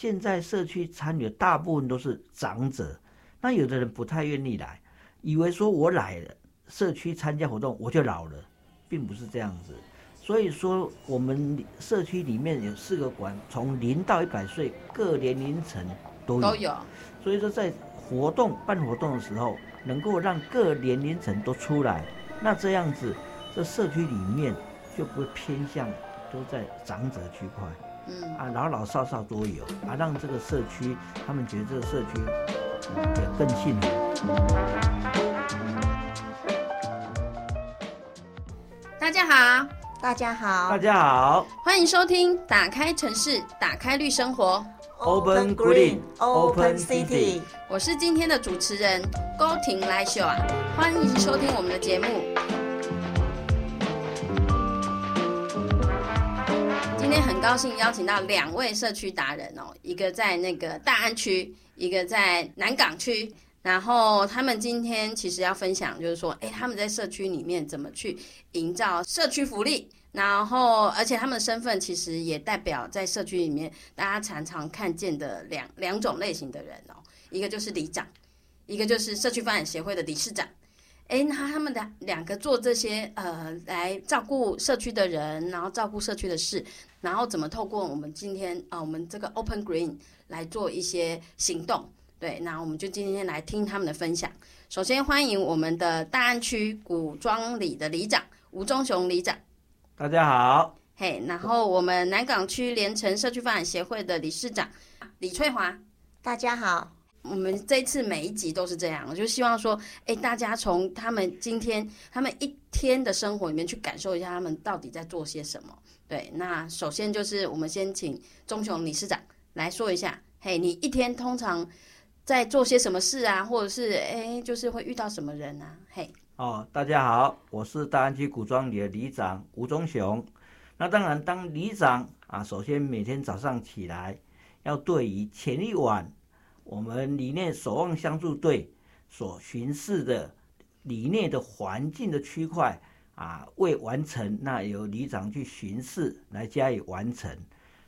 现在社区参与大部分都是长者，那有的人不太愿意来，以为说我来了社区参加活动我就老了，并不是这样子。所以说，我们社区里面有四个馆，从零到一百岁各年龄层都有。都有。所以说，在活动办活动的时候，能够让各年龄层都出来，那这样子，这社区里面就不会偏向都在长者区块。嗯。啊，老老少少都有，啊，让这个社区他们觉得这个社区也更幸福。大家好。大家好，大家好，欢迎收听《打开城市，打开绿生活》，Open Green Open City。我是今天的主持人高婷来秀啊，欢迎收听我们的节目。很高兴邀请到两位社区达人哦，一个在那个大安区，一个在南港区。然后他们今天其实要分享，就是说，哎，他们在社区里面怎么去营造社区福利。然后，而且他们的身份其实也代表在社区里面大家常常看见的两两种类型的人哦，一个就是里长，一个就是社区发展协会的理事长。哎，那他们的两个做这些呃，来照顾社区的人，然后照顾社区的事，然后怎么透过我们今天啊，我们这个 Open Green 来做一些行动。对，那我们就今天来听他们的分享。首先欢迎我们的大安区古庄里的里长吴忠雄里长，大家好。嘿，然后我们南港区连城社区发展协会的理事长李翠华，大家好。我们这次每一集都是这样，我就希望说，哎，大家从他们今天他们一天的生活里面去感受一下他们到底在做些什么。对，那首先就是我们先请钟雄理事长来说一下，嘿，你一天通常。在做些什么事啊，或者是哎，就是会遇到什么人啊？嘿，哦，大家好，我是大安区古庄里的里长吴忠雄。那当然，当里长啊，首先每天早上起来，要对于前一晚我们里面守望相助队所巡视的里面的环境的区块啊，未完成，那由里长去巡视来加以完成。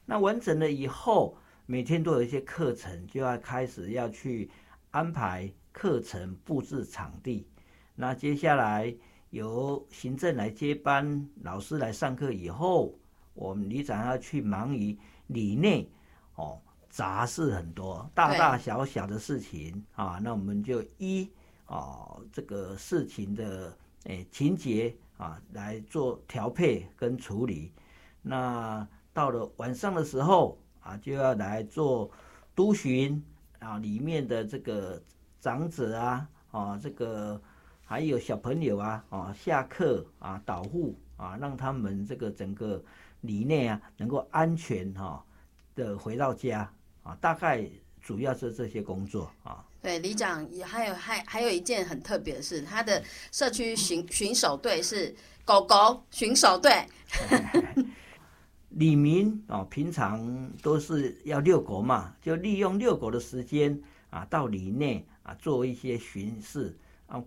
那完成了以后。每天都有一些课程，就要开始要去安排课程、布置场地。那接下来由行政来接班，老师来上课以后，我们里长要去忙于里内哦，杂事很多，大大小小的事情啊。那我们就依哦这个事情的诶情节啊来做调配跟处理。那到了晚上的时候。啊，就要来做督巡啊，里面的这个长者啊，啊，这个还有小朋友啊，啊，下课啊，导护啊，让他们这个整个里内啊，能够安全哈的回到家啊，大概主要是这些工作啊。对，里长也还有还还有一件很特别的事，他的社区巡巡守队是狗狗巡守队。李明哦，平常都是要遛狗嘛，就利用遛狗的时间啊，到里内啊做一些巡视啊，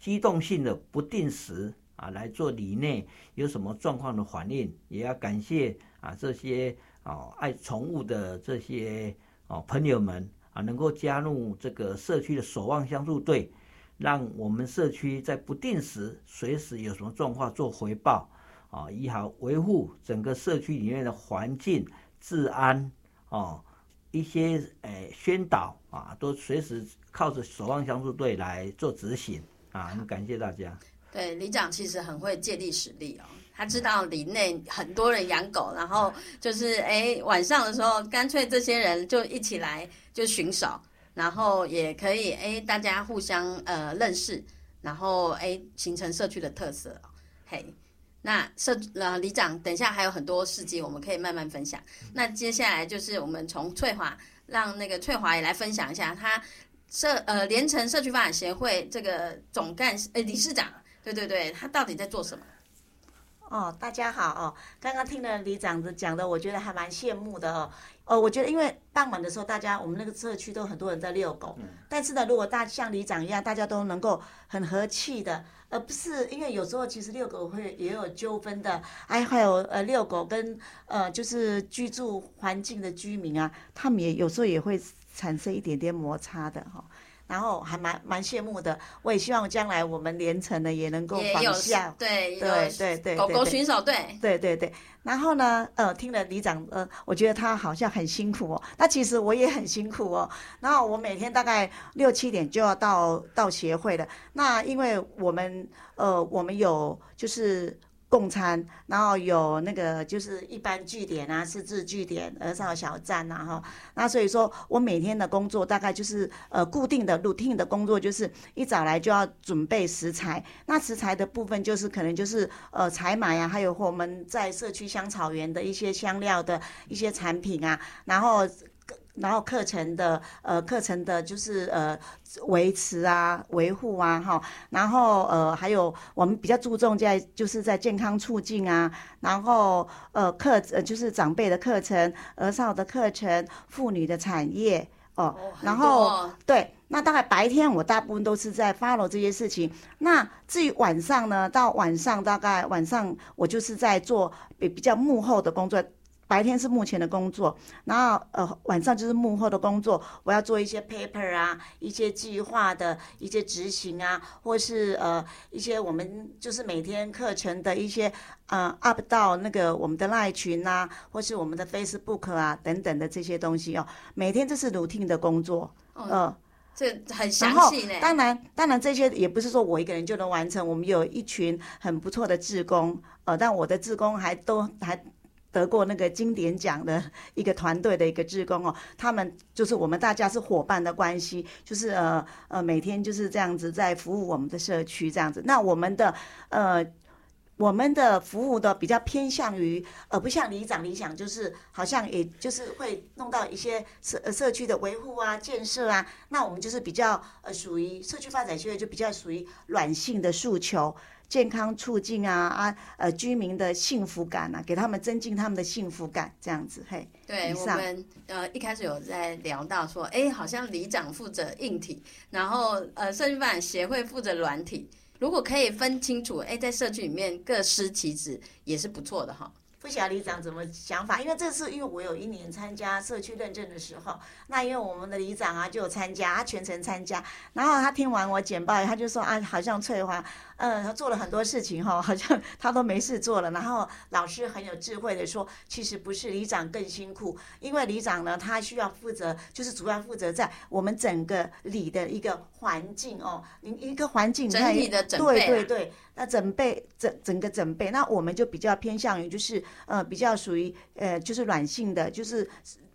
机动性的不定时啊来做里内有什么状况的反应，也要感谢啊这些啊爱宠物的这些哦朋友们啊，能够加入这个社区的守望相助队，让我们社区在不定时随时有什么状况做回报。啊，一好维护整个社区里面的环境治安哦，一些诶宣导啊，都随时靠着守望相助队来做执行啊，很感谢大家。对，李长其实很会借力使力哦，他知道里内很多人养狗，然后就是诶晚上的时候，干脆这些人就一起来就巡守，然后也可以诶大家互相呃认识，然后诶形成社区的特色，嘿。那社呃里长，等一下还有很多事迹，我们可以慢慢分享。那接下来就是我们从翠华，让那个翠华也来分享一下，他社呃连城社区发展协会这个总干事呃理事长，对对对，他到底在做什么？哦，大家好哦，刚刚听了李长子讲的，我觉得还蛮羡慕的哦。哦，我觉得因为傍晚的时候，大家我们那个社区都很多人在遛狗，嗯但是呢，如果大像李长一样，大家都能够很和气的，而不是因为有时候其实遛狗会也有纠纷的，哎，还有呃遛狗跟呃就是居住环境的居民啊，他们也有时候也会产生一点点摩擦的哈。然后还蛮蛮羡慕的，我也希望将来我们连城呢也能够仿效，对对对对，狗狗巡守队，对对对。然后呢，呃，听了李长，呃，我觉得他好像很辛苦哦，那其实我也很辛苦哦。然后我每天大概六七点就要到到协会了，那因为我们呃我们有就是。共餐，然后有那个就是一般据点啊，自治据点、儿少小站呐，哈，那所以说我每天的工作大概就是呃固定的 routine 的工作，就是一早来就要准备食材，那食材的部分就是可能就是呃采买啊，还有我们在社区香草园的一些香料的一些产品啊，然后。然后课程的呃课程的就是呃维持啊维护啊哈，然后呃还有我们比较注重在就是在健康促进啊，然后呃课呃就是长辈的课程、儿少的课程、妇女的产业哦，然后对，那大概白天我大部分都是在 follow 这些事情，那至于晚上呢，到晚上大概晚上我就是在做比比较幕后的工作。白天是目前的工作，然后呃晚上就是幕后的工作，我要做一些 paper 啊，一些计划的一些执行啊，或是呃一些我们就是每天课程的一些呃 up 到那个我们的 line 群啊，或是我们的 Facebook 啊等等的这些东西哦，每天这是 routine 的工作，呃，这很详细呢。当然当然这些也不是说我一个人就能完成，我们有一群很不错的志工，呃，但我的志工还都还。得过那个经典奖的一个团队的一个职工哦，他们就是我们大家是伙伴的关系，就是呃呃每天就是这样子在服务我们的社区这样子。那我们的呃我们的服务的比较偏向于呃不像里长理想，就是好像也就是会弄到一些社社区的维护啊建设啊。那我们就是比较呃属于社区发展协会，就比较属于软性的诉求。健康促进啊啊呃居民的幸福感啊，给他们增进他们的幸福感，这样子嘿。对我们呃一开始有在聊到说，哎，好像里长负责硬体，然后呃社区发展协会负责软体，如果可以分清楚，哎，在社区里面各司其职也是不错的哈。不晓得里长怎么想法，因为这次因为我有一年参加社区认证的时候，那因为我们的里长啊就有参加，他全程参加，然后他听完我简报，他就说啊，好像翠花。嗯，他做了很多事情哈，好像他都没事做了。然后老师很有智慧的说，其实不是里长更辛苦，因为里长呢，他需要负责，就是主要负责在我们整个里的一个环境哦，你一个环境整体的整备，对对对，那整备整整个整备，那我们就比较偏向于就是呃，比较属于呃，就是软性的，就是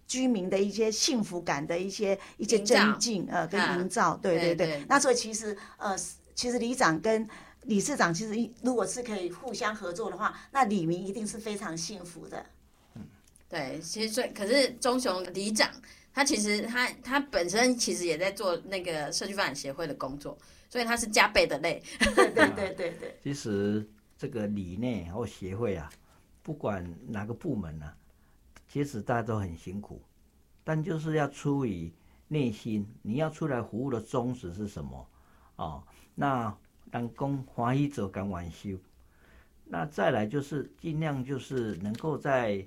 居民的一些幸福感的一些一些增进呃跟营造，对对对。那所以其实呃，其实里长跟理事长其实一如果是可以互相合作的话，那李明一定是非常幸福的。嗯，对，其实最可是钟雄里长，他其实他他本身其实也在做那个社区发展协会的工作，所以他是加倍的累。对对对对对。其实这个里内或协会啊，不管哪个部门呢，其实大家都很辛苦，但就是要出于内心，你要出来服务的宗旨是什么？哦，那。当工欢喜者敢晚修，那再来就是尽量就是能够在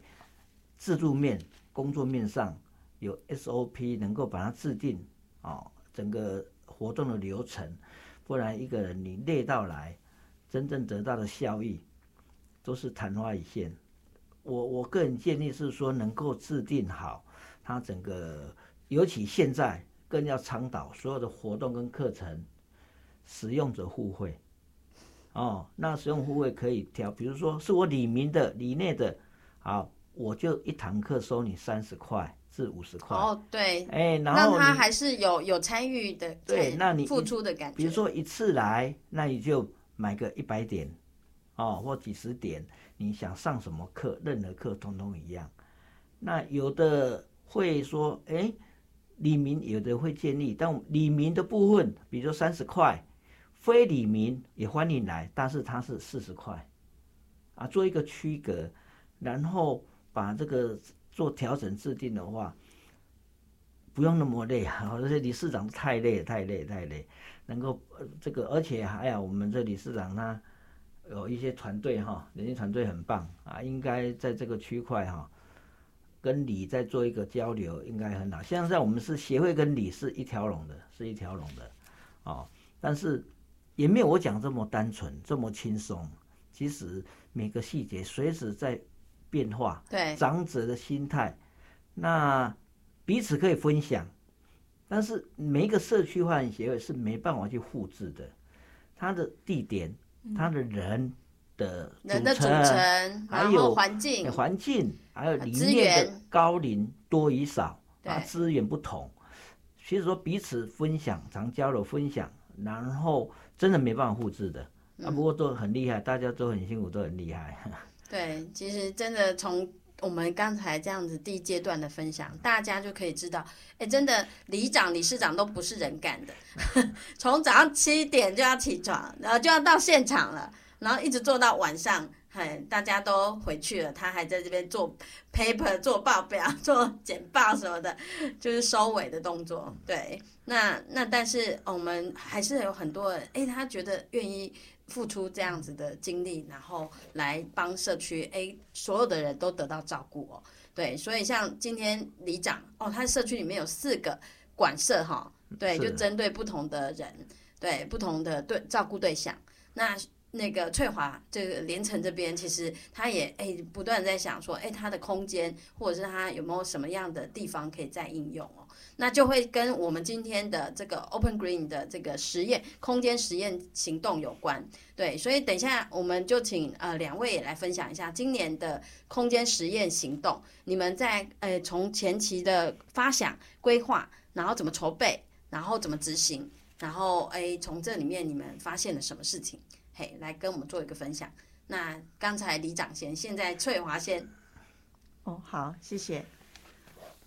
制度面、工作面上有 SOP，能够把它制定啊，整个活动的流程，不然一个人你累到来，真正得到的效益都是昙花一现。我我个人建议是说，能够制定好它整个，尤其现在更要倡导所有的活动跟课程。使用者互惠，哦，那使用互惠可以调，比如说是我李明的、李内的，好，我就一堂课收你三十块至五十块。哦，对，哎，然后他还是有有参与的，对，那你付出的感觉。比如说一次来，那你就买个一百点，哦，或几十点，你想上什么课，任何课通通一样。那有的会说，哎，李明有的会建议，但李明的部分，比如说三十块。非李明也欢迎来，但是他是四十块，啊做一个区隔，然后把这个做调整制定的话，不用那么累啊！而且理事长太累太累太累，能够呃这个，而且还有我们这理事长他有一些团队哈，人家团队很棒啊，应该在这个区块哈。跟你在做一个交流，应该很好。现在我们是协会跟理是一条龙的，是一条龙的，哦。但是也没有我讲这么单纯，这么轻松。其实每个细节随时在变化。对。长者的心态，那彼此可以分享，但是每一个社区化协会是没办法去复制的。它的地点，它的人。的人的组成，还有环境，环境，还有里面的高龄多与少，啊，资源不同，其实说彼此分享，常交流分享，然后真的没办法复制的，啊，不过都很厉害，大家都很辛苦，都很厉害。对，其实真的从我们刚才这样子第一阶段的分享，大家就可以知道，哎，真的里长、理事长都不是人干的，从早上七点就要起床，然后就要到现场了。然后一直做到晚上，嘿，大家都回去了，他还在这边做 paper、做报表、做简报什么的，就是收尾的动作。对，那那但是我们还是有很多人，哎，他觉得愿意付出这样子的精力，然后来帮社区，哎，所有的人都得到照顾哦。对，所以像今天里长哦，他社区里面有四个管社哈，对，就针对不同的人，对不同的对照顾对象，那。那个翠华，这个连城这边，其实他也哎不断在想说，哎，他的空间或者是他有没有什么样的地方可以再应用哦？那就会跟我们今天的这个 Open Green 的这个实验空间实验行动有关。对，所以等一下我们就请呃两位也来分享一下今年的空间实验行动，你们在呃从前期的发想规划，然后怎么筹备，然后怎么执行，然后哎从这里面你们发现了什么事情？嘿，来跟我们做一个分享。那刚才李长先，现在翠华先。哦，好，谢谢。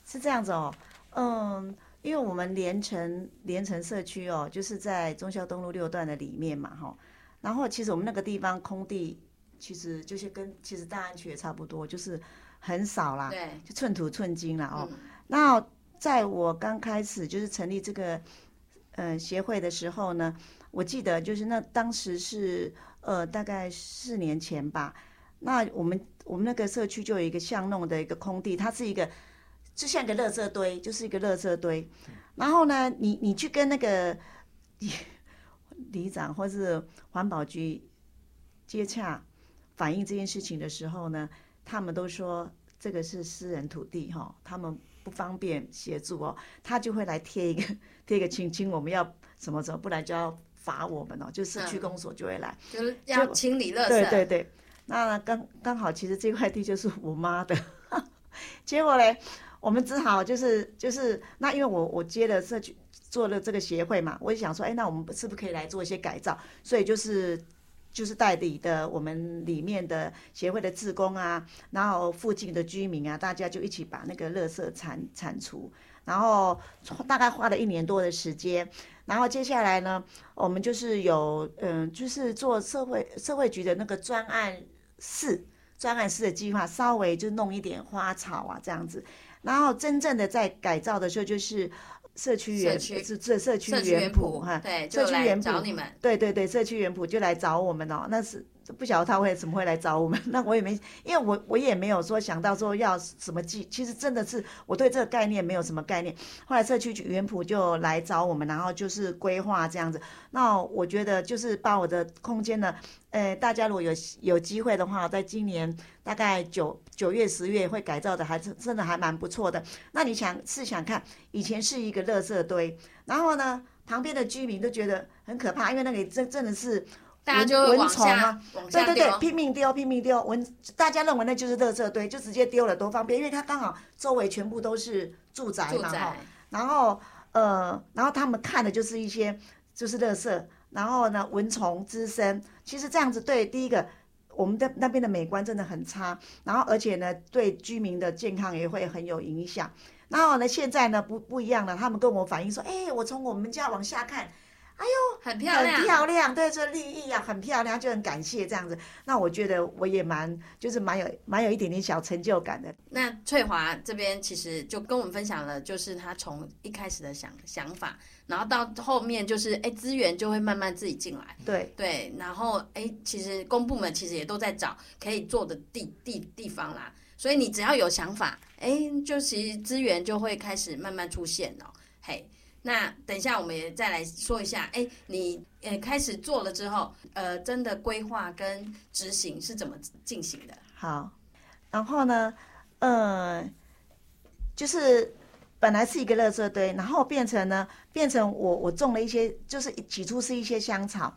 是这样子哦，嗯，因为我们连城连城社区哦，就是在忠孝东路六段的里面嘛，哈。然后其实我们那个地方空地，其实就是跟其实大安区也差不多，就是很少啦，对，就寸土寸金啦哦。那在我刚开始就是成立这个呃协会的时候呢。我记得就是那当时是呃大概四年前吧，那我们我们那个社区就有一个巷弄的一个空地，它是一个就像一个垃圾堆，就是一个垃圾堆。然后呢，你你去跟那个里长或是环保局接洽反映这件事情的时候呢，他们都说这个是私人土地哈，他们不方便协助哦，他就会来贴一个贴一个清清，我们要什么什么，不然就要。罚我们哦，就社区公所就会来，就是要清理垃圾。对对对，那刚刚好，其实这块地就是我妈的，结果嘞，我们只好就是就是那因为我我接了社区做了这个协会嘛，我就想说，哎，那我们是不是可以来做一些改造？所以就是就是代理的我们里面的协会的职工啊，然后附近的居民啊，大家就一起把那个垃圾铲铲除，然后大概花了一年多的时间。然后接下来呢，我们就是有嗯，就是做社会社会局的那个专案室，专案室的计划，稍微就弄一点花草啊这样子。然后真正的在改造的时候，就是社区园是这社区园圃哈，对，社区园圃找你们，对对对，社区园圃就来找我们哦，那是。不晓得他会怎么会来找我们，那我也没，因为我我也没有说想到说要什么计，其实真的是我对这个概念没有什么概念。后来社区园圃就来找我们，然后就是规划这样子。那我觉得就是把我的空间呢，呃，大家如果有有机会的话，在今年大概九九月十月会改造的，还是真的还蛮不错的。那你想试想看，以前是一个垃圾堆，然后呢，旁边的居民都觉得很可怕，因为那里真真的是。蚊虫啊，对对对，拼命丢，拼命丢蚊，大家认为那就是垃圾堆，就直接丢了，多方便，因为它刚好周围全部都是住宅嘛哈。然后呃，然后他们看的就是一些就是垃圾，然后呢蚊虫滋生，其实这样子对第一个我们的那边的美观真的很差，然后而且呢对居民的健康也会很有影响。然后呢现在呢不不一样了，他们跟我反映说，哎，我从我们家往下看，哎呦。很漂亮，很漂亮，对，这利益啊，很漂亮，就很感谢这样子。那我觉得我也蛮，就是蛮有蛮有一点点小成就感的。那翠华这边其实就跟我们分享了，就是她从一开始的想想法，然后到后面就是哎资源就会慢慢自己进来，对对，然后哎其实公部门其实也都在找可以做的地地地方啦，所以你只要有想法，哎，就其实资源就会开始慢慢出现了，嘿。那等一下，我们也再来说一下，哎，你呃开始做了之后，呃，真的规划跟执行是怎么进行的？好，然后呢，呃，就是本来是一个垃圾堆，然后变成呢，变成我我种了一些，就是起初是一些香草，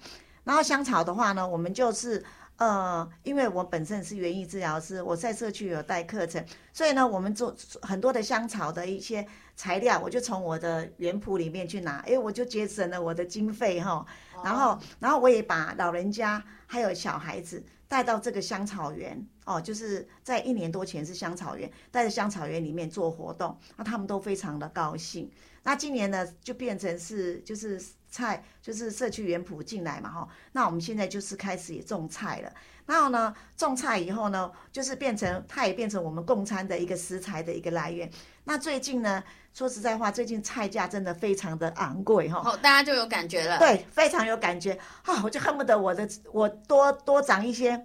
然后香草的话呢，我们就是呃，因为我本身是园艺治疗师，我在社区有带课程，所以呢，我们做很多的香草的一些。材料我就从我的园圃里面去拿，哎，我就节省了我的经费哈。然后，然后我也把老人家还有小孩子带到这个香草园哦，就是在一年多前是香草园，带着香草园里面做活动，那他们都非常的高兴。那今年呢，就变成是就是菜，就是社区园圃进来嘛哈。那我们现在就是开始也种菜了。然后呢，种菜以后呢，就是变成它也变成我们供餐的一个食材的一个来源。那最近呢？说实在话，最近菜价真的非常的昂贵哈，好，大家就有感觉了。对，非常有感觉啊！我就恨不得我的我多多长一些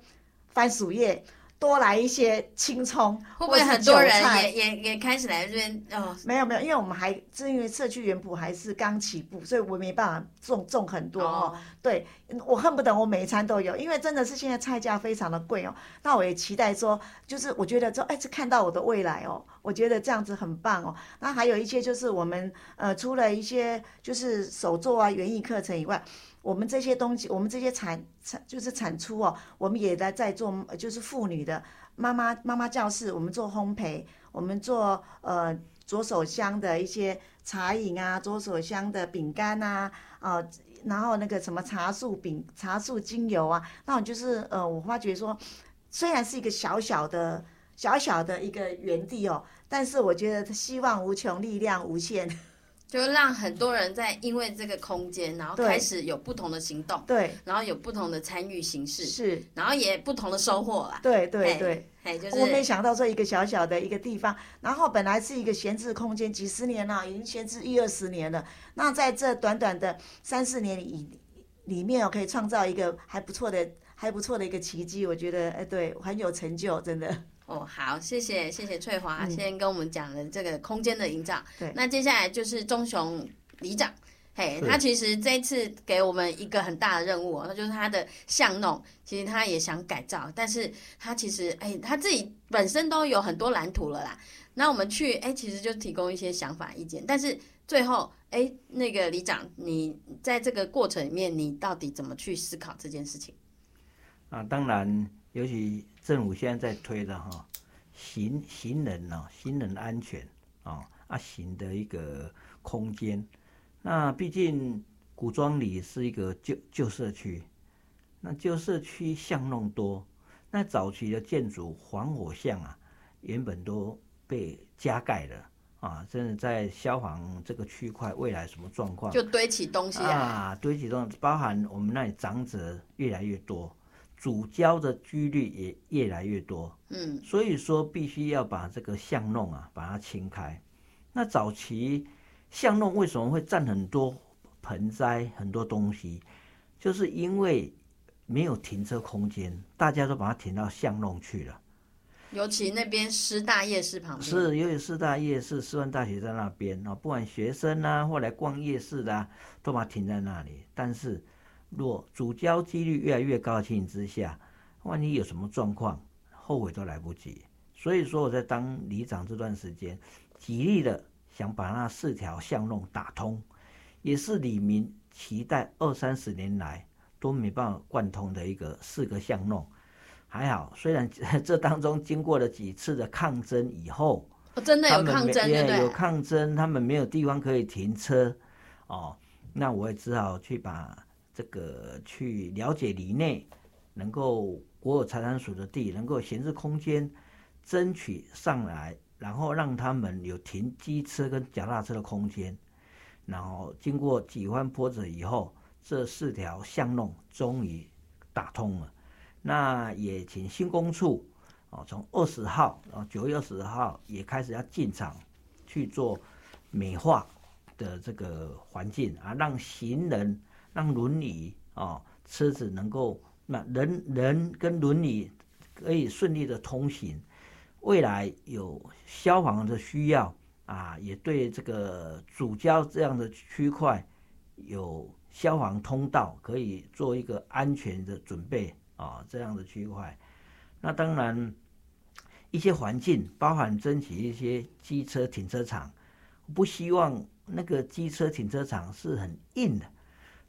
番薯叶。多来一些青葱，会不会很多人也也也开始来这边？哦，没有没有，因为我们还是因为社区园圃还是刚起步，所以我没办法种种很多哦。对，我恨不得我每一餐都有，因为真的是现在菜价非常的贵哦。那我也期待说，就是我觉得说，哎，这看到我的未来哦，我觉得这样子很棒哦。那还有一些就是我们呃，除了一些就是手作啊、园艺课程以外。我们这些东西，我们这些产产就是产出哦，我们也在在做，就是妇女的妈妈妈妈教室，我们做烘焙，我们做呃左手香的一些茶饮啊，左手香的饼干呐，啊，然后那个什么茶树饼、茶树精油啊，那种就是呃，我发觉说，虽然是一个小小的小小的一个园地哦，但是我觉得希望无穷，力量无限。就让很多人在因为这个空间，然后开始有不同的行动，对，然后有不同的参与形式，是，然后也不同的收获啦。对对对，哎，就是我没想到这一个小小的一个地方，然后本来是一个闲置空间，几十年了，已经闲置一二十年了。那在这短短的三四年里里面哦，可以创造一个还不错的、还不错的一个奇迹，我觉得哎，对，很有成就，真的。哦，好，谢谢谢谢翠华先跟我们讲了这个空间的营造。对，那接下来就是棕熊里长，嘿，他其实这一次给我们一个很大的任务，那就是他的巷弄，其实他也想改造，但是他其实哎，他自己本身都有很多蓝图了啦。那我们去哎，其实就提供一些想法意见，但是最后哎，那个里长，你在这个过程里面，你到底怎么去思考这件事情？啊，当然。尤其政府现在在推的哈，行行人呢，行人安全啊啊行的一个空间。那毕竟古庄里是一个旧旧社区，那旧社区巷弄多，那早期的建筑防火巷啊，原本都被加盖了啊，甚至在消防这个区块未来什么状况？就堆起东西啊，堆起东西，包含我们那里长者越来越多。主交的几率也越来越多，嗯，所以说必须要把这个巷弄啊把它清开。那早期巷弄为什么会占很多盆栽很多东西？就是因为没有停车空间，大家都把它停到巷弄去了。尤其那边师大夜市旁边，是尤其师大夜市、师范大学在那边啊，不管学生啊或来逛夜市的，都把它停在那里。但是若主交几率越来越高的情形之下，万一有什么状况，后悔都来不及。所以说我在当里长这段时间，极力的想把那四条巷弄打通，也是李明期待二三十年来都没办法贯通的一个四个巷弄。还好，虽然 这当中经过了几次的抗争以后，真的有抗争，对有抗争，他们没有地方可以停车，哦，那我也只好去把。这个去了解里内能够国有财产署的地能够闲置空间，争取上来，然后让他们有停机车跟脚踏车的空间，然后经过几番波折以后，这四条巷弄终于打通了。那也请新工处哦，从二十号啊九月二十号也开始要进场去做美化的这个环境啊，让行人、让轮椅啊车子能够那人人跟轮椅可以顺利的通行。未来有消防的需要啊，也对这个主交这样的区块有消防通道，可以做一个安全的准备啊，这样的区块。那当然，一些环境包含争取一些机车停车场，不希望那个机车停车场是很硬的，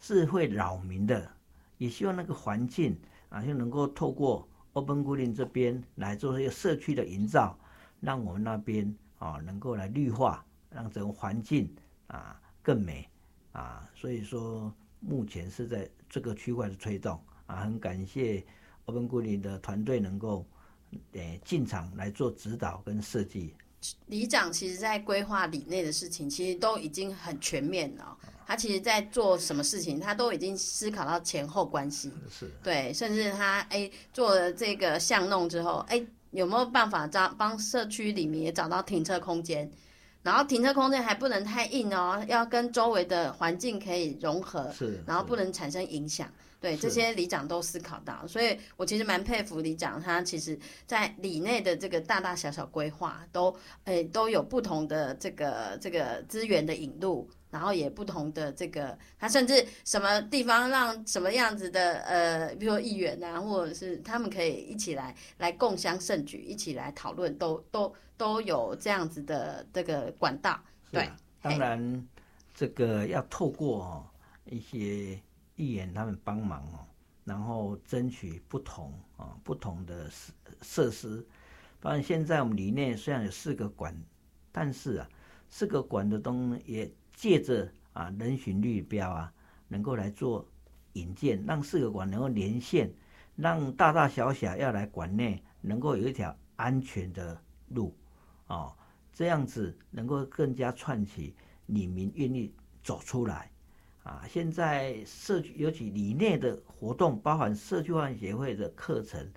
是会扰民的，也希望那个环境啊，就能够透过。Open Green 这边来做一个社区的营造，让我们那边啊能够来绿化，让整个环境啊更美啊。所以说，目前是在这个区块的推动啊，很感谢 Open Green 的团队能够诶进场来做指导跟设计。里长其实在规划里内的事情，其实都已经很全面了。他其实，在做什么事情，他都已经思考到前后关系。是。对，甚至他哎做了这个巷弄之后，哎有没有办法找帮社区里面也找到停车空间？然后停车空间还不能太硬哦，要跟周围的环境可以融合。是。然后不能产生影响。对，这些里长都思考到，所以我其实蛮佩服里长，他其实在里内的这个大大小小规划，都诶都有不同的这个这个资源的引入，然后也不同的这个，他甚至什么地方让什么样子的呃，比如说议员啊，或者是他们可以一起来来共襄盛举，一起来讨论，都都都有这样子的这个管道。对，当然这个要透过一些。议员他们帮忙哦，然后争取不同啊不同的设设施。当然，现在我们里面虽然有四个馆，但是啊，四个馆的东也借着啊人行绿标啊，能够来做引荐，让四个馆能够连线，让大大小小要来馆内能够有一条安全的路哦，这样子能够更加串起里民愿意走出来。啊，现在社区尤其里内的活动，包含社区化协会的课程，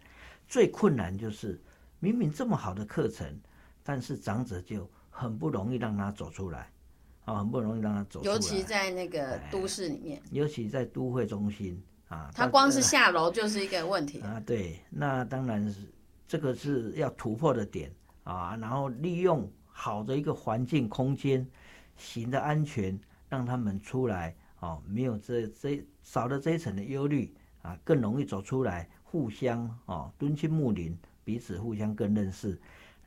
最困难就是明明这么好的课程，但是长者就很不容易让他走出来，啊，很不容易让他走出来。尤其在那个都市里面，尤其在都会中心啊，他光是下楼就是一个问题啊。对，那当然是这个是要突破的点啊，然后利用好的一个环境空间，行的安全，让他们出来。哦，没有这这少了这一层的忧虑啊，更容易走出来，互相哦敦亲睦邻，彼此互相更认识，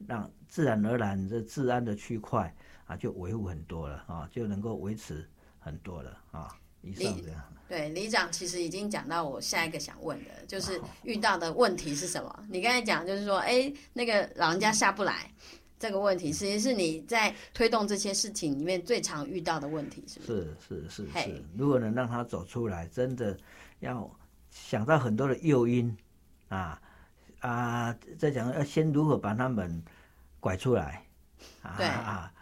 让自然而然这治安的区块啊就维护很多了啊，就能够维持很多了啊。以上这样。对，李长其实已经讲到我下一个想问的，就是遇到的问题是什么？你刚才讲就是说，哎，那个老人家下不来。这个问题其实是你在推动这些事情里面最常遇到的问题，是是是是是。如果能让他走出来，真的要想到很多的诱因啊啊！再讲要先如何把他们拐出来啊啊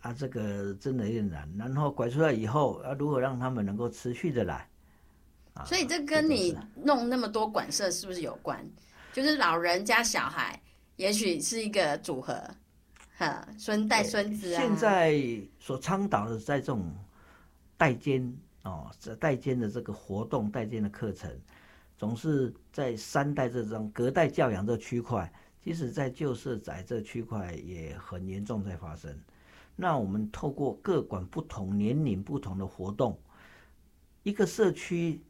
啊！这个真的有点难。然后拐出来以后，要如何让他们能够持续的来？所以这跟你弄那么多管社是不是有关？就是老人加小孩，也许是一个组合。哈孙带孙子啊！现在所倡导的在这种代间哦，这代间的这个活动、代间的课程，总是在三代这种隔代教养这区块，即使在旧社宅这区块也很严重在发生。那我们透过各管不同年龄、不同的活动，一个社区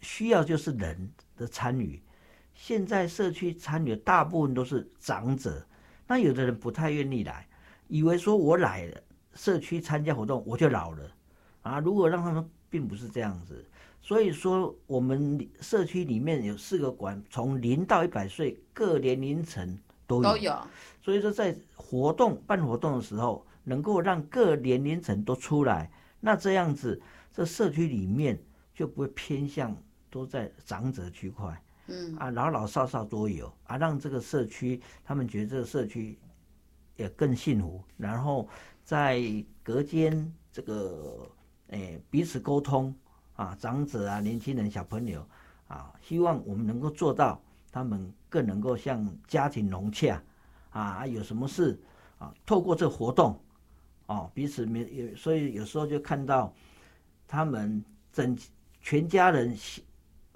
需要就是人的参与。现在社区参与的大部分都是长者。那有的人不太愿意来，以为说我来了社区参加活动我就老了，啊，如果让他们并不是这样子，所以说我们社区里面有四个馆，从零到一百岁各年龄层都有，都有，所以说在活动办活动的时候，能够让各年龄层都出来，那这样子这社区里面就不会偏向都在长者区块。嗯。啊，老老少少都有啊，让这个社区他们觉得这个社区也更幸福，然后在隔间这个诶彼此沟通啊长者啊、年轻人、小朋友啊，希望我们能够做到，他们更能够像家庭融洽。啊，有什么事啊，透过这个活动哦，彼此没有，所以有时候就看到他们整全家人喜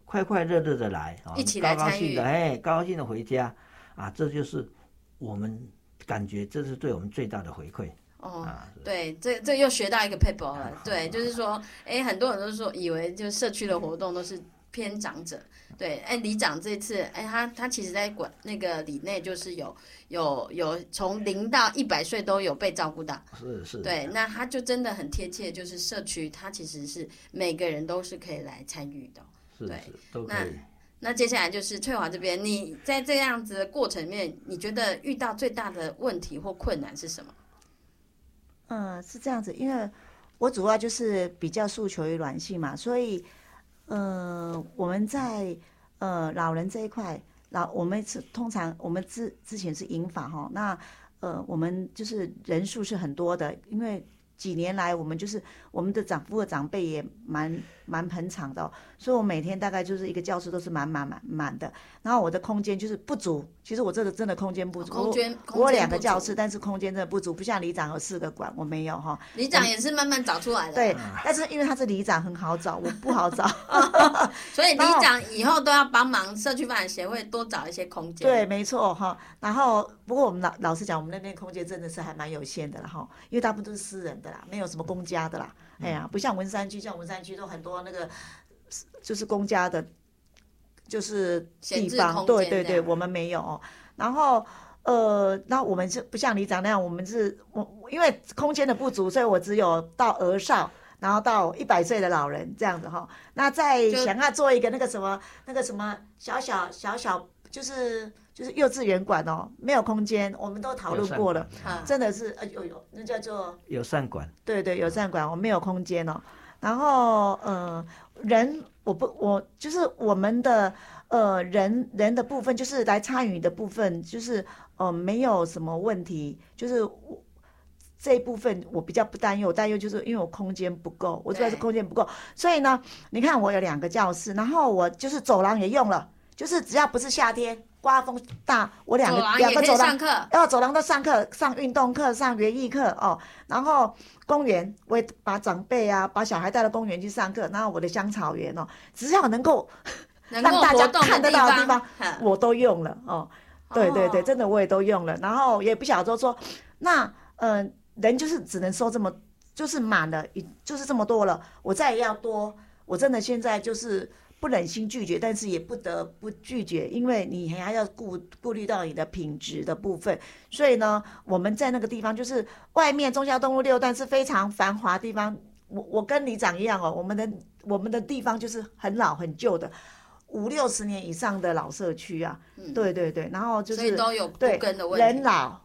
快快乐乐的来啊，一起高高兴的哎，高高兴的回家啊，这就是我们感觉这是对我们最大的回馈哦，啊。对，这这又学到一个 paper 了。对，就是说，哎，很多人都说以为就社区的活动都是偏长者。对，哎，里长这次，哎，他他其实在管那个里内，就是有有有从零到一百岁都有被照顾到。是是，对，那他就真的很贴切，就是社区，他其实是每个人都是可以来参与的。对是是都可那以。那接下来就是翠华这边，你在这样子的过程里面，你觉得遇到最大的问题或困难是什么？嗯，是这样子，因为我主要就是比较诉求于软性嘛，所以，呃，我们在呃老人这一块，老我们是通常我们之之前是银法哈，那呃我们就是人数是很多的，因为几年来我们就是我们的长父和长辈也蛮蛮捧场的哦、所以我每天大概就是一个教室都是满满满满的，然后我的空间就是不足，其实我这个真的空间不足，空间我我两个教室，但是空间真的不足，不像里长有四个馆，我没有哈。里长也是慢慢找出来的。对，但是因为他是里长，很好找，我不好找。所以里长以后都要帮忙社区发展协会多找一些空间。对，没错哈。然后，不过我们老老实讲，我们那边空间真的是还蛮有限的了哈，因为大部分都是私人的啦，没有什么公家的啦。哎呀，不像文山区，像文山区都很多那个就是公家的，就是地方。对对对，我们没有哦。然后。呃，那我们是不像里长那样，我们是我因为空间的不足，所以我只有到儿少，然后到一百岁的老人这样子哈。那再想要做一个那个什么那个什么小小小小，就是就是幼稚园馆哦，没有空间，我们都讨论过了，啊，真的是呃有有那叫做友善馆，对对友善馆，我没有空间哦。然后呃人我不我就是我们的呃人人的部分，就是来参与的部分，就是呃没有什么问题，就是我。这一部分我比较不担忧，我担忧就是因为我空间不够，我主要是空间不够，所以呢，你看我有两个教室，然后我就是走廊也用了，就是只要不是夏天刮风大，我两个两个走廊。要走廊都上课，上运动课，上园艺课哦。然后公园，我也把长辈啊，把小孩带到公园去上课。然后我的香草园哦，只要能够能让大家看得到的地方方，我都用了哦。对对对，哦真的我也都用了。然后也不晓得说，那嗯、呃人就是只能收这么，就是满了，已就是这么多了，我再要多，我真的现在就是不忍心拒绝，但是也不得不拒绝，因为你还要顾顾虑到你的品质的部分。所以呢，我们在那个地方就是外面中孝东路六段是非常繁华的地方。我我跟里长一样哦，我们的我们的地方就是很老很旧的。五六十年以上的老社区啊，对对对，然后就是所以都有对都根的问题。人老，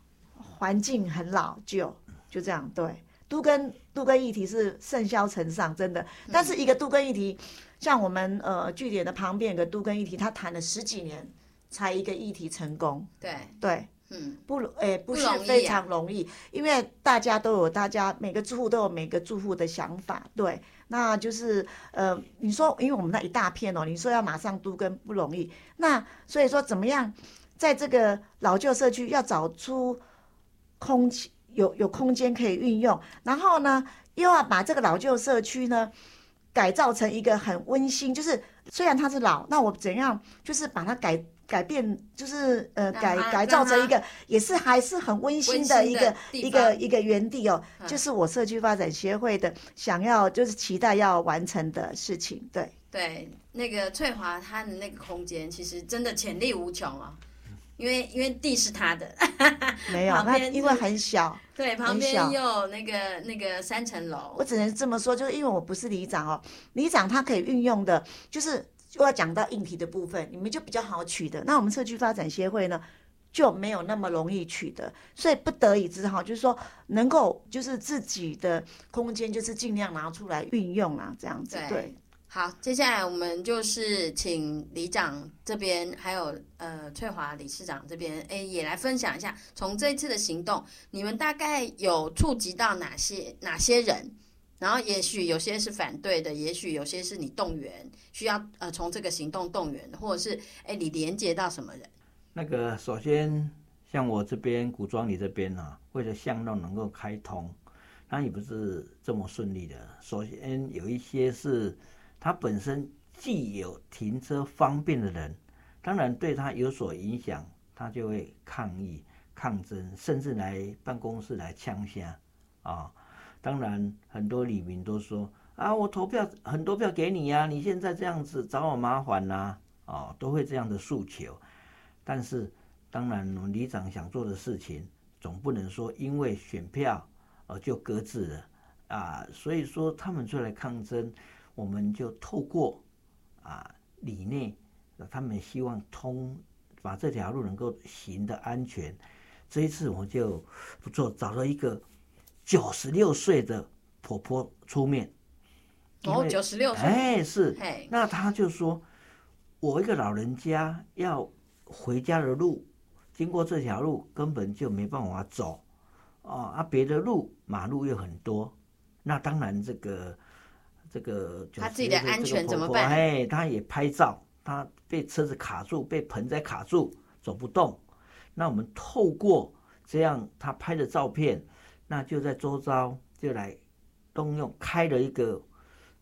环境很老旧，就这样。对，都跟都跟议题是盛嚣尘上，真的。但是一个都跟议题，像我们呃据点的旁边有个都跟议题，他谈了十几年才一个议题成功。对，对，嗯，不容诶、不是非常容易，因为大家都有大家每个住户都有每个住户的想法，对，那就是呃，你说因为我们那一大片哦，你说要马上都跟不容易，那所以说怎么样在这个老旧社区要找出空气有有空间可以运用，然后呢又要把这个老旧社区呢改造成一个很温馨，就是虽然它是老，那我怎样就是把它改改变，就是呃改改造成一个也是还是很温馨的一个地一个一个园地哦，嗯。就是我社区发展协会的想要就是期待要完成的事情，对。对，那个翠华它的那个空间其实真的潜力无穷哦，因为因为地是他的，没有，那旁边因为很小，对，旁边又有那个那个三层楼我，只能这么说，就是因为我不是里长哦，里长他可以运用的，就是又要讲到硬体的部分，你们就比较好取的。那我们社区发展协会呢，就没有那么容易取得，所以不得已之好，就是说能够就是自己的空间，就是尽量拿出来运用啊，这样子。对对，好，接下来我们就是请李长这边，还有呃翠华理事长这边，哎，也来分享一下，从这次的行动，你们大概有触及到哪些哪些人？然后也许有些是反对的，也许有些是你动员，需要呃从这个行动动员，或者是哎你连接到什么人？那个首先像我这边古庄里这边呢、为了巷弄能够开通，那也不是这么顺利的。首先有一些是他本身既有停车方便的人，当然对他有所影响，他就会抗议、抗争，甚至来办公室来呛下啊。当然，很多里民都说啊，我投票很多票给你呀、你现在这样子找我麻烦呐、哦，都会这样的诉求。但是，当然，我们里长想做的事情，总不能说因为选票呃就搁置了啊。所以说，他们出来抗争，我们就透过啊里内，他们希望通把这条路能够行的安全。这一次我就不错，找了一个九十六岁的婆婆出面。哦，为九十六岁，哎，是嘿，那他就说，我一个老人家要回家的路，经过这条路根本就没办法走，哦啊，别的路马路又很多，那当然这个这个他自己的安全怎么办哎，他也拍照，他被车子卡住，被盆栽卡住，走不动。那我们透过这样他拍的照片，那就在周遭就来动用开了一个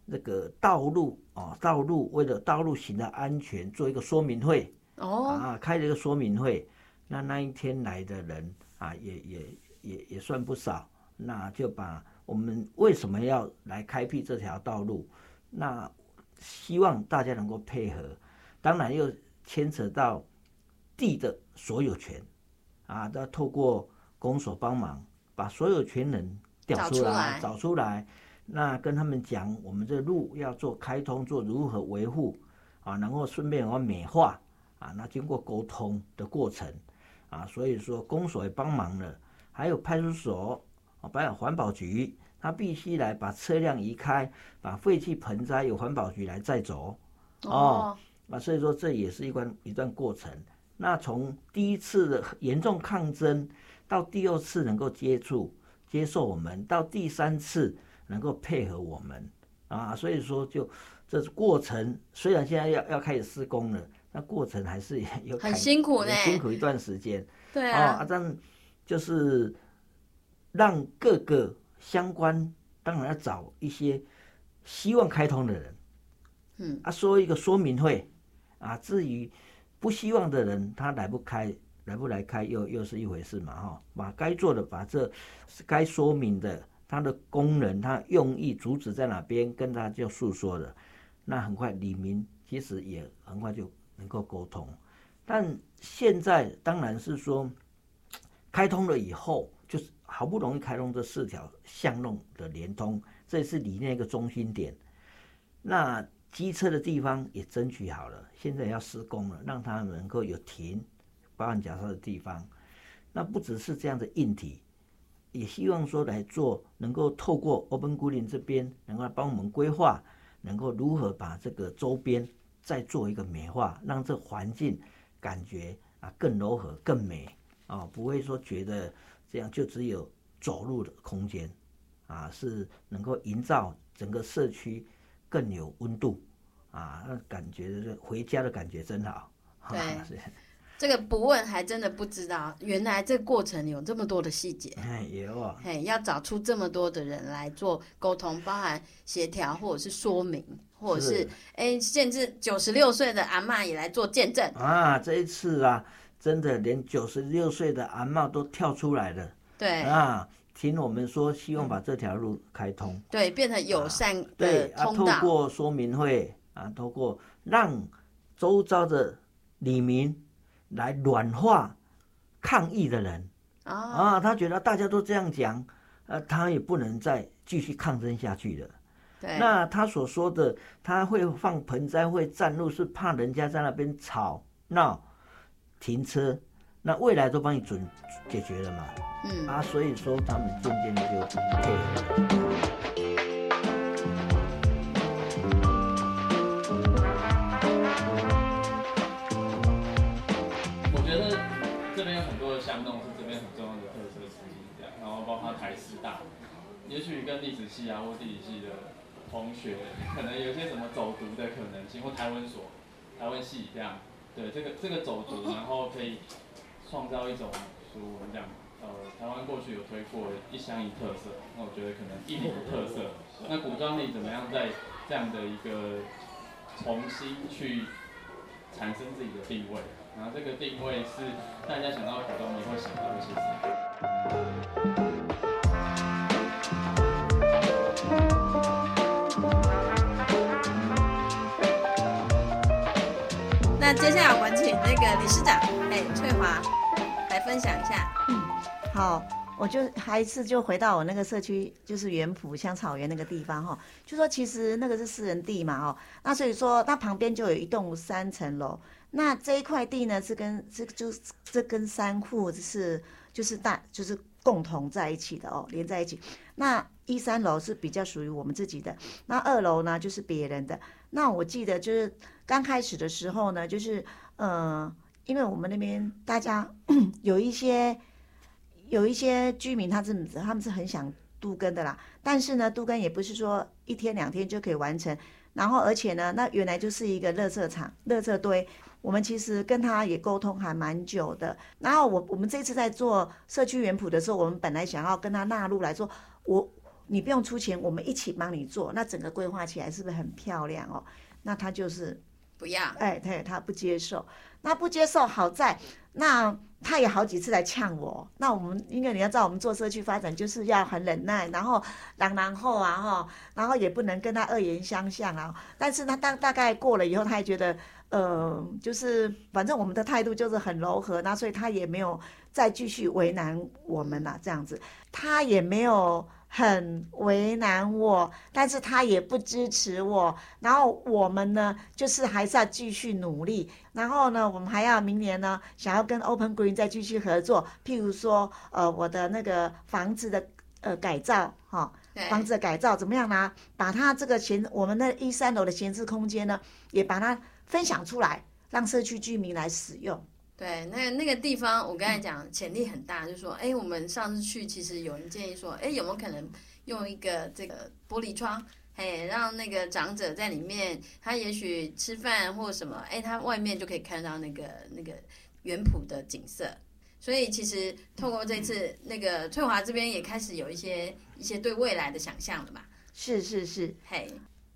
那个道路哦，道路为了道路行的安全做一个说明会哦，啊，开了一个说明会。那那一天来的人啊，也也也也算不少。那就把我们为什么要来开辟这条道路，那希望大家能够配合，当然又牵扯到地的所有权啊，要透过公所帮忙，把所有权人调找出来找出来。那跟他们讲，我们这路要做开通，做如何维护啊，然后顺便要美化啊。那经过沟通的过程啊，所以说公所也帮忙了，还有派出所啊，还有环保局，他必须来把车辆移开，把废弃盆栽由环保局来载走。哦，啊，所以说这也是一关一段过程。那从第一次的严重抗争，到第二次能够接触接受我们，到第三次能够配合我们啊，所以说就这是过程。虽然现在要要开始施工了，那过程还是 有很辛苦呢辛苦一段时间。哦对啊，啊，但就是让各个相关，当然要找一些希望开通的人，嗯，啊，说一个说明会，啊，至于不希望的人，他来不开，来不来开又又是一回事嘛，哈，把该做的，把这该说明的，它的功能、它用意、主旨在哪边，跟他就诉说了，那很快李明其实也很快就能够沟通，但现在当然是说。开通了以后，就是好不容易开通这四条巷弄的连通，这是里面一个中心点。那机车的地方也争取好了，现在要施工了，让它能够有停包含假设的地方。那不只是这样的硬体，也希望说来做，能够透过 Open g r e e n 这边，能够帮我们规划，能够如何把这个周边再做一个美化，让这环境感觉啊更柔和、更美。啊、不会说觉得这样就只有走路的空间，啊，是能够营造整个社区更有温度，啊，那感觉就是回家的感觉真好。对是，这个不问还真的不知道，原来这过程有这么多的细节。哎，有啊，哎，要找出这么多的人来做沟通，包含协调或者是说明，或者是是哎，甚至九十六岁的阿嬷也来做见证。啊，这一次啊，真的连九十六岁的阿嬷都跳出来了对啊，听我们说，希望把这条路开通。对，变成友善对啊，透。过说明会啊，透过让周遭的里民来软化抗议的人啊，啊，他觉得大家都这样讲，呃，他也不能再继续抗争下去了。对，那他所说的他会放盆栽会占路，是怕人家在那边吵闹、停车，那未来都帮你准解决了嘛。嗯，啊，所以说他们渐渐的就配合了。我觉得这边有很多的巷弄是这边很重要的特色之一，这样，然后包括台师大，也许跟历史系啊或地理系的同学，可能有些什么走读的可能性，或台湾所、台湾系这样，对这个这个走读，然后可以创造一种属于我们讲，呃，台湾过去有推过一乡一特色，那我觉得可能一里的特色，那古装里怎么样在这样的一个重新去产生自己的定位，然后这个定位是大家想到古装你会想到一些什么？接下来我们请那个理事长，哎，翠华来分享一下。嗯好，我就还一次就回到我那个社区，就是园圃香草园那个地方哈，就说其实那个是私人地嘛哈，那所以说它旁边就有一栋三层楼，那这一块地呢是跟这就这跟三户是就是大就是共同在一起的哦，连在一起。那一三楼是比较属于我们自己的，那二楼呢就是别人的。那我记得就是刚开始的时候呢，就是呃，因为我们那边大家 有一些有一些居民，他是他们是很想都根的啦，但是呢，都根也不是说一天两天就可以完成。然后而且呢，那原来就是一个垃圾场、垃圾堆，我们其实跟他也沟通还蛮久的。然后我我们这次在做社区园圃的时候，我们本来想要跟他纳入来说，我。你不用出钱，我们一起帮你做，那整个规划起来是不是很漂亮哦？那他就是不要，哎，他他不接受，那不接受好在，那他也好几次来呛我。那我们因为你要知道，我们做社区发展就是要很忍耐，然后然然后啊哈，然后也不能跟他恶言相向啊。但是他大大概过了以后，他也觉得，呃，就是反正我们的态度就是很柔和，那所以他也没有再继续为难我们了，这样子，他也没有。很为难我，但是他也不支持我。然后我们呢，就是还是要继续努力。然后呢，我们还要明年呢，想要跟 Open Green 再继续合作。譬如说，呃，我的那个房子的呃改造，哈，房子的改造怎么样呢？把它这个闲，我们那一三楼的闲置空间呢，也把它分享出来，让社区居民来使用。对，那那个地方我刚才讲潜力很大，就是说，哎，我们上次去，其实有人建议说，哎，有没有可能用一个这个玻璃窗，哎，让那个长者在里面，他也许吃饭或什么，哎，他外面就可以看到那个那个原圃的景色。所以其实透过这次，那个翠华这边也开始有一些一些对未来的想象了嘛。是是是，嘿。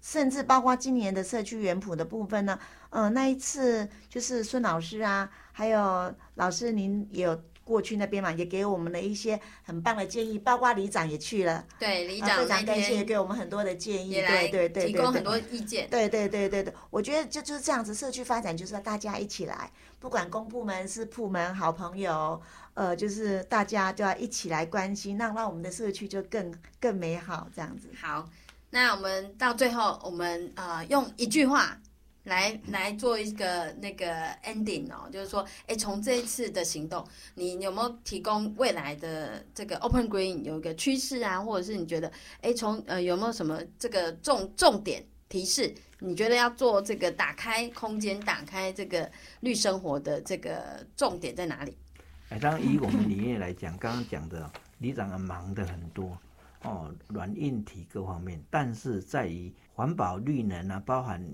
甚至包括今年的社区园圃的部分呢，嗯，那一次就是孙老师啊，还有老师您也有过去那边嘛，也给我们的一些很棒的建议，包括里长也去了，对，里长非常感谢，给我们很多的建议，对对对，提供很多意见，对对对对对，我觉得就就是这样子，社区发展就是要大家一起来，不管公部门、私部门、好朋友，呃，就是大家都要一起来关心，让让我们的社区就更更美好，这样子。好。那我们到最后，我们呃用一句话来来做一个那个 ending 哦，就是说，哎，从这一次的行动，你有没有提供未来的这个 Open Green 有一个趋势啊，或者是你觉得，哎，从呃有没有什么这个重重点提示？你觉得要做这个打开空间、打开这个绿生活的这个重点在哪里？哎，当然以我们理念来讲，刚刚讲的李长啊忙的很多。哦，软硬体各方面，但是在于环保绿能啊，包含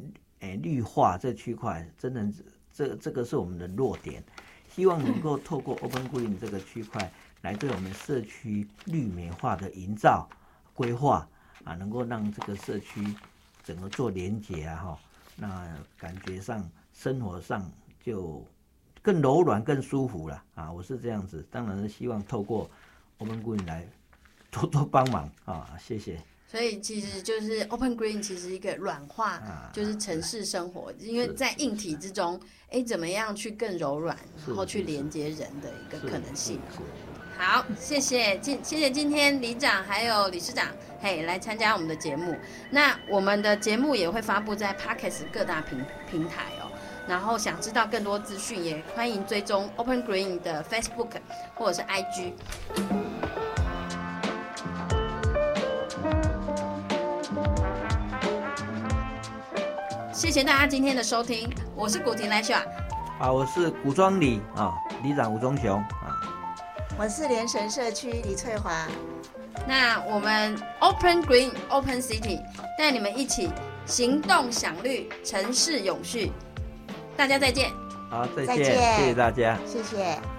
诶绿化这区块，真的这这个是我们的弱点。希望能够 透过 Open Green 这个区块，来对我们社区绿美化的营造规划啊，能够让这个社区整个做连结啊，哈，那感觉上生活上就更柔软、更舒服了啊。我是这样子，当然是希望透过 Open Green 来。多多帮忙啊，谢谢。所以其实就是 Open Green，其实一个软化，就是城市生活，因为在硬体之中，哎，怎么样去更柔软，然后去连接人的一个可能性。好，谢谢今谢谢今天李长还有理事长，嘿，来参加我们的节目。那我们的节目也会发布在 Parkes 各大平平台哦。然后想知道更多资讯，也欢迎追踪 Open Green 的 Facebook 或者是 IG。谢谢大家今天的收听我是古亭来秀啊我是古装李啊里长吴钟雄啊。我是联神社区李翠华。那我们 open green open city 带你们一起行动享绿城市永续。大家再见。好再见。谢谢大家。谢谢。